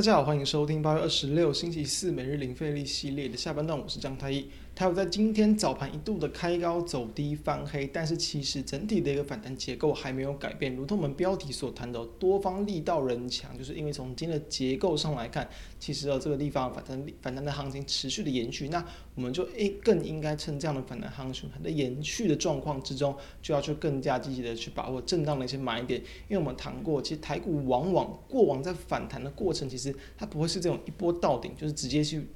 大家好，欢迎收听八月二十六星期四每日零费力系列的下半段，我是张太一。还有在今天早盘一度的开高走低翻黑，但是其实整体的一个反弹结构还没有改变，如同我们标题所谈的，多方力道仍强，就是因为从今天的结构上来看，其实哦这个地方反弹反弹的行情持续的延续，那我们就诶更应该趁这样的反弹行情还在延续的状况之中，就要去更加积极的去把握震荡的一些买点，因为我们谈过，其实台股往往过往在反弹的过程，其实它不会是这种一波到顶，就是直接去。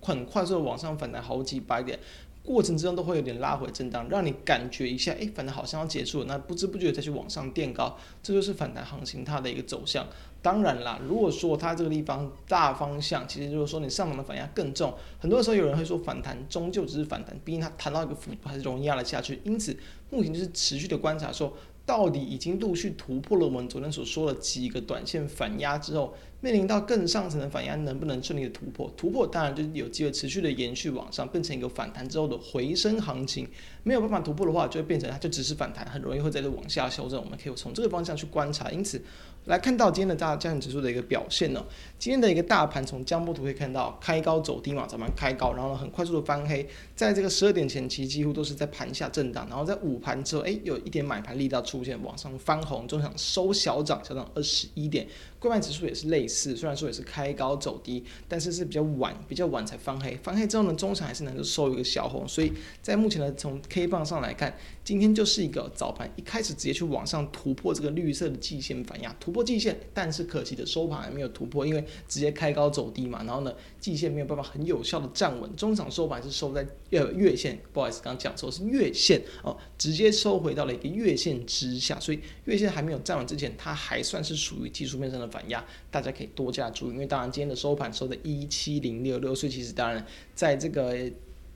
很快速的往上反弹好几百点，过程之中都会有点拉回震荡，让你感觉一下，诶，反弹好像要结束了，那不知不觉再去往上垫高，这就是反弹行情它的一个走向。当然啦，如果说它这个地方大方向，其实如果说你上涨的反压更重，很多时候有人会说反弹终究只是反弹，毕竟它弹到一个幅度还是容易压了下去，因此目前就是持续的观察说。到底已经陆续突破了我们昨天所说的几个短线反压之后，面临到更上层的反压，能不能顺利的突破？突破当然就有机会持续的延续往上，变成一个反弹之后的回升行情。没有办法突破的话，就会变成它就只是反弹，很容易会在这往下修正。我们可以从这个方向去观察。因此，来看到今天的大加权指数的一个表现呢，今天的一个大盘从江波图可以看到开高走低嘛，早盘开高，然后呢很快速的翻黑，在这个十二点前期几乎都是在盘下震荡，然后在午盘之后，哎，有一点买盘力道出现，往上翻红，中场收小涨，小涨二十一点。柜买指数也是类似似，虽然说也是开高走低，但是是比较晚，比较晚才翻黑，翻黑之后呢，中场还是能够收一个小红，所以在目前的从 K 棒上来看，今天就是一个早盘一开始直接去往上突破这个绿色的季线反压，突破季线，但是可惜的收盘还没有突破，因为直接开高走低嘛，然后呢，季线没有办法很有效的站稳，中场收盘是收在呃月线，不好意思，刚讲错是月线哦，直接收回到了一个月线之下，所以月线还没有站稳之前，它还算是属于技术面上的。反压，大家可可以多加注意，因为当然今天的收盘收的一七零六六，所以其实当然在这个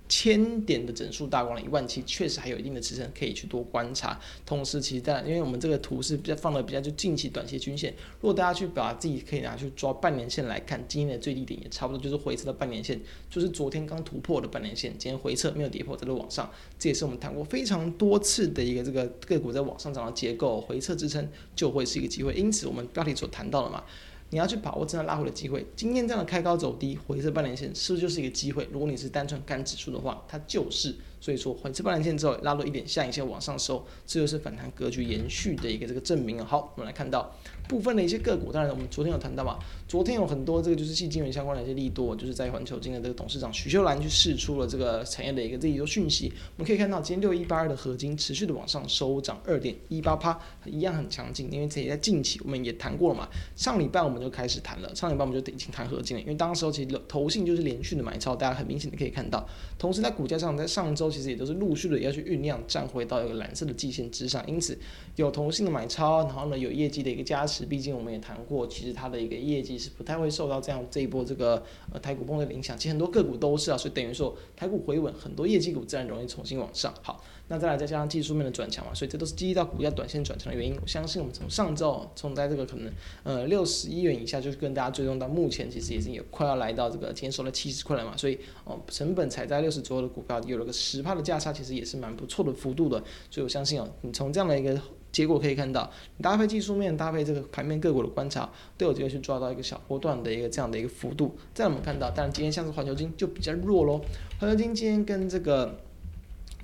千点的整数大关了一万七，确实还有一定的支撑可以去多观察。同时，其实当然，因为我们这个图是比较放的比较就近期短期均线，如果大家去把自己可以拿去抓半年线来看，今天的最低点也差不多就是回撤的半年线，就是昨天刚突破的半年线，今天回撤没有跌破，在这往上，这也是我们谈过非常多次的一个这个个股在往上涨的结构，回撤支撑就会是一个机会。因此，我们标题所谈到的嘛。你要去把握这样拉回的机会。今天这样的开高走低，回撤半年线，是不是就是一个机会？如果你是单纯看指数的话，它就是。所以说，回撤半年线之后拉到一点下影线往上收，这就是反弹格局延续的一个这个证明啊。好，我们来看到部分的一些个股，当然我们昨天有谈到嘛，昨天有很多这个就是矽晶圆相关的一些利多，就是在环球金的这个董事长许秀兰去释出了这个产业的一个这一周讯息。我们可以看到，今天六一八二的合金持续的往上收涨二点一八趴，一样很强劲。因为这也在近期我们也谈过了嘛，上礼拜我们就开始谈了，上礼拜我们就已经谈合金了，因为当时候其实投信就是连续的买超，大家很明显的可以看到。同时在股价上，在上周其实也都是陆续的。要去酝酿站回到一个蓝色的季线之上，因此有投信的买超，然后呢有业绩的一个加持。毕竟我们也谈过，其实它的一个业绩是不太会受到这样这一波这个呃台股崩的影响。其实很多个股都是啊，所以等于说台股回稳，很多业绩股自然容易重新往上。好，那再来再加上技术面的转强嘛，所以这都是激励到股价短线转强的原因。我相信我们从上周从在这个可能呃六十一元以下，就是跟大家追踪到目前，其实已经有快要来到这个今天收了七十块了嘛，所以哦成本才在六十左右的股票有了个十只怕的价差，其实也。是蛮不错的幅度的，所以我相信哦，你从这样的一个结果可以看到，你搭配技术面，搭配这个盘面个股的观察，都有机会去抓到一个小波段的一个这样的一个幅度。再我们看到，当然今天像是环球金就比较弱喽，环球金今天跟这个。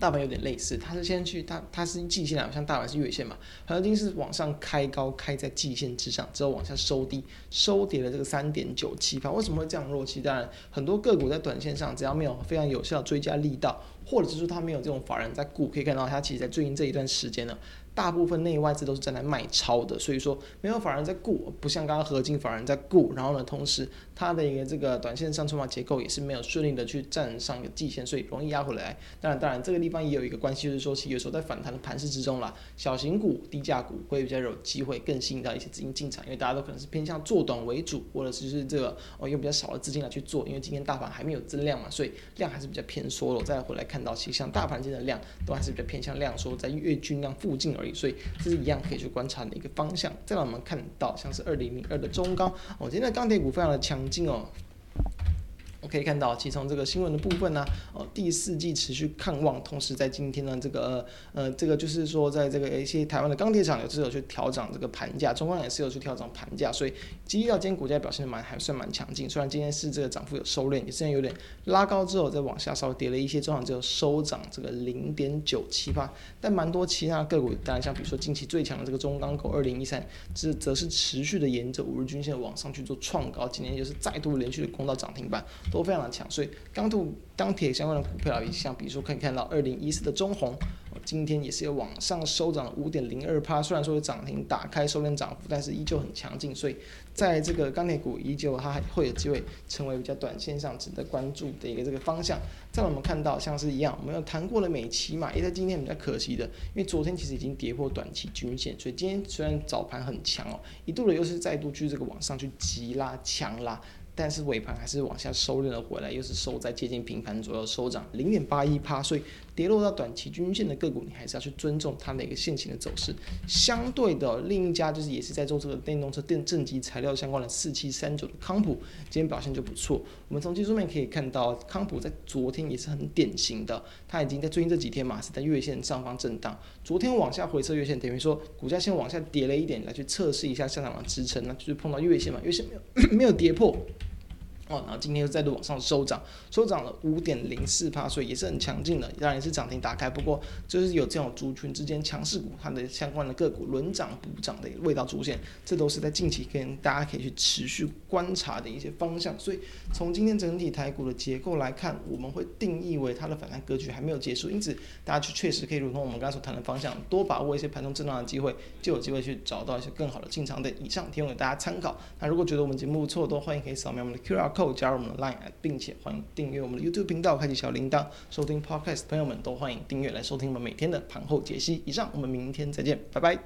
大盘有点类似，它是先去它它是季线啊，像大盘是月线嘛，黄金是往上开高，开在季线之上，之后往下收低，收跌了这个三点九七八。为什么会这样弱？期当然很多个股在短线上，只要没有非常有效追加力道，或者是说它没有这种法人在顾，可以看到它其实在最近这一段时间呢。大部分内外资都是站在卖超的，所以说没有法人在顾，不像刚刚合金法人在顾，然后呢，同时它的一个这个短线上筹码结构也是没有顺利的去站上一个季线，所以容易压回来。当然，当然这个地方也有一个关系，就是说其实有时候在反弹的盘势之中啦，小型股、低价股会比较有机会更吸引到一些资金进场，因为大家都可能是偏向做短为主，或者是是这个哦用比较少的资金来去做，因为今天大盘还没有增量嘛，所以量还是比较偏缩了。再回来看到，其实像大盘今天的量都还是比较偏向量缩，在月均量附近而已，所以这是一样可以去观察的一个方向。再让我们看到像是二零零二的中钢，哦，今天的钢铁股非常的强劲哦。可以看到，其实从这个新闻的部分呢、啊，呃，第四季持续看望，同时在今天呢，这个呃，这个就是说，在这个一些台湾的钢铁厂有是有去调整这个盘价，中钢也是有去调整盘价，所以基到今天股价表现的蛮还算蛮强劲，虽然今天是这个涨幅有收敛，也是有点拉高之后再往下稍微跌了一些，中场只有收涨这个零点九七八，但蛮多其他个股，当然像比如说近期最强的这个中钢股二零一三，这则是持续的沿着五日均线往上去做创高，今天就是再度连续的攻到涨停板，都非常的强，所以钢度钢铁相关的股票，像比如说可以看到二零一四的中鸿，今天也是有往上收涨五点零二趴，虽然说有涨停打开收敛涨幅，但是依旧很强劲，所以在这个钢铁股依旧它还会有机会成为比较短线上值得关注的一个这个方向。再我们看到像是一样，我们有谈过的美期嘛，也在今天比较可惜的，因为昨天其实已经跌破短期均线，所以今天虽然早盘很强哦，一度的又是再度去这个往上去急拉强拉。但是尾盘还是往下收敛了回来，又是收在接近平盘左右收涨零点八一趴，所以跌落到短期均线的个股，你还是要去尊重它的一个现行的走势。相对的，另一家就是也是在做这个电动车电正极材料相关的四七三九的康普，今天表现就不错。我们从技术面可以看到，康普在昨天也是很典型的，它已经在最近这几天嘛是在月线上方震荡，昨天往下回测月线，等于说股价先往下跌了一点，来去测试一下下涨的支撑，那就是碰到月线嘛，月线没有 没有跌破。哦，然后今天又再度往上收涨，收涨了五点零四趴，所以也是很强劲的，当然也是涨停打开。不过就是有这种族群之间强势股，它的相关的个股轮涨补涨的味道出现，这都是在近期跟大家可以去持续观察的一些方向。所以从今天整体台股的结构来看，我们会定义为它的反弹格局还没有结束，因此大家去确实可以如同我们刚才所谈的方向，多把握一些盘中震荡的机会，就有机会去找到一些更好的进场点。以上提供给大家参考。那如果觉得我们节目不错，都欢迎可以扫描我们的 QR code。加入我们的 Line，并且欢迎订阅我们的 YouTube 频道，开启小铃铛，收听 Podcast。朋友们都欢迎订阅来收听我们每天的盘后解析。以上，我们明天再见，拜拜。